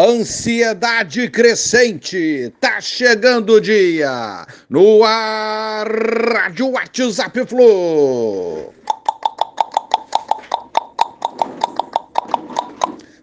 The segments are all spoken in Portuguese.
Ansiedade crescente, tá chegando o dia. No ar, Rádio WhatsApp Flu.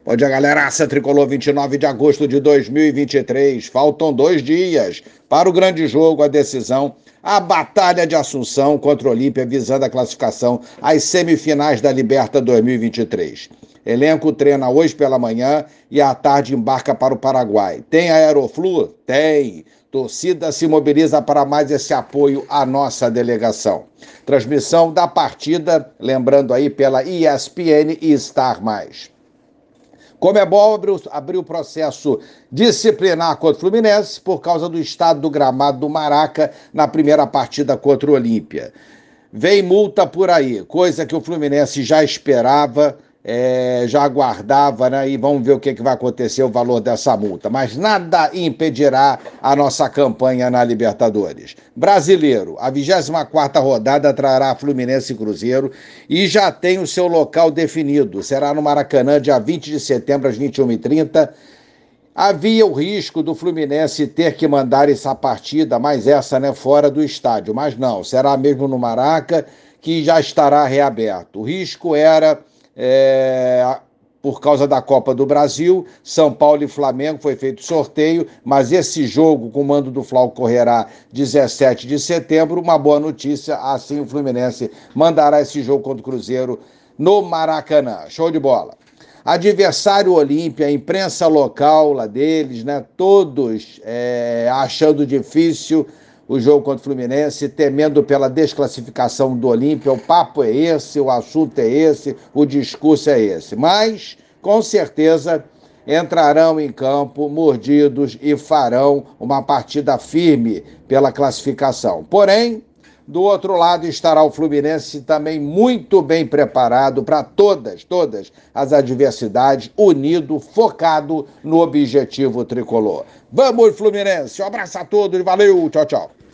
Bom dia, galera. Aça Tricolor, 29 de agosto de 2023. Faltam dois dias para o grande jogo, a decisão, a Batalha de Assunção contra o Olímpia, visando a classificação às semifinais da Liberta 2023. Elenco treina hoje pela manhã e à tarde embarca para o Paraguai. Tem Aeroflu? Tem. Torcida se mobiliza para mais esse apoio à nossa delegação. Transmissão da partida, lembrando aí pela ESPN e Star. Comebol abriu, abriu processo disciplinar contra o Fluminense por causa do estado do gramado do Maraca na primeira partida contra o Olímpia. Vem multa por aí, coisa que o Fluminense já esperava é, já aguardava, né? E vamos ver o que, que vai acontecer, o valor dessa multa. Mas nada impedirá a nossa campanha na Libertadores. Brasileiro, a 24 rodada trará Fluminense e Cruzeiro e já tem o seu local definido. Será no Maracanã, dia 20 de setembro, às 21h30. Havia o risco do Fluminense ter que mandar essa partida, mais essa, né, fora do estádio. Mas não, será mesmo no Maraca, que já estará reaberto. O risco era é, por causa da Copa do Brasil, São Paulo e Flamengo foi feito sorteio, mas esse jogo com o mando do Flau correrá 17 de setembro. Uma boa notícia, assim o Fluminense mandará esse jogo contra o Cruzeiro no Maracanã. Show de bola. Adversário Olímpia, imprensa local lá deles, né? Todos é, achando difícil o jogo contra o Fluminense, temendo pela desclassificação do Olímpia. O papo é esse, o assunto é esse, o discurso é esse. Mas, com certeza, entrarão em campo mordidos e farão uma partida firme pela classificação. Porém, do outro lado estará o Fluminense também muito bem preparado para todas, todas as adversidades, unido, focado no objetivo tricolor. Vamos, Fluminense! Um abraço a todos, valeu, tchau, tchau.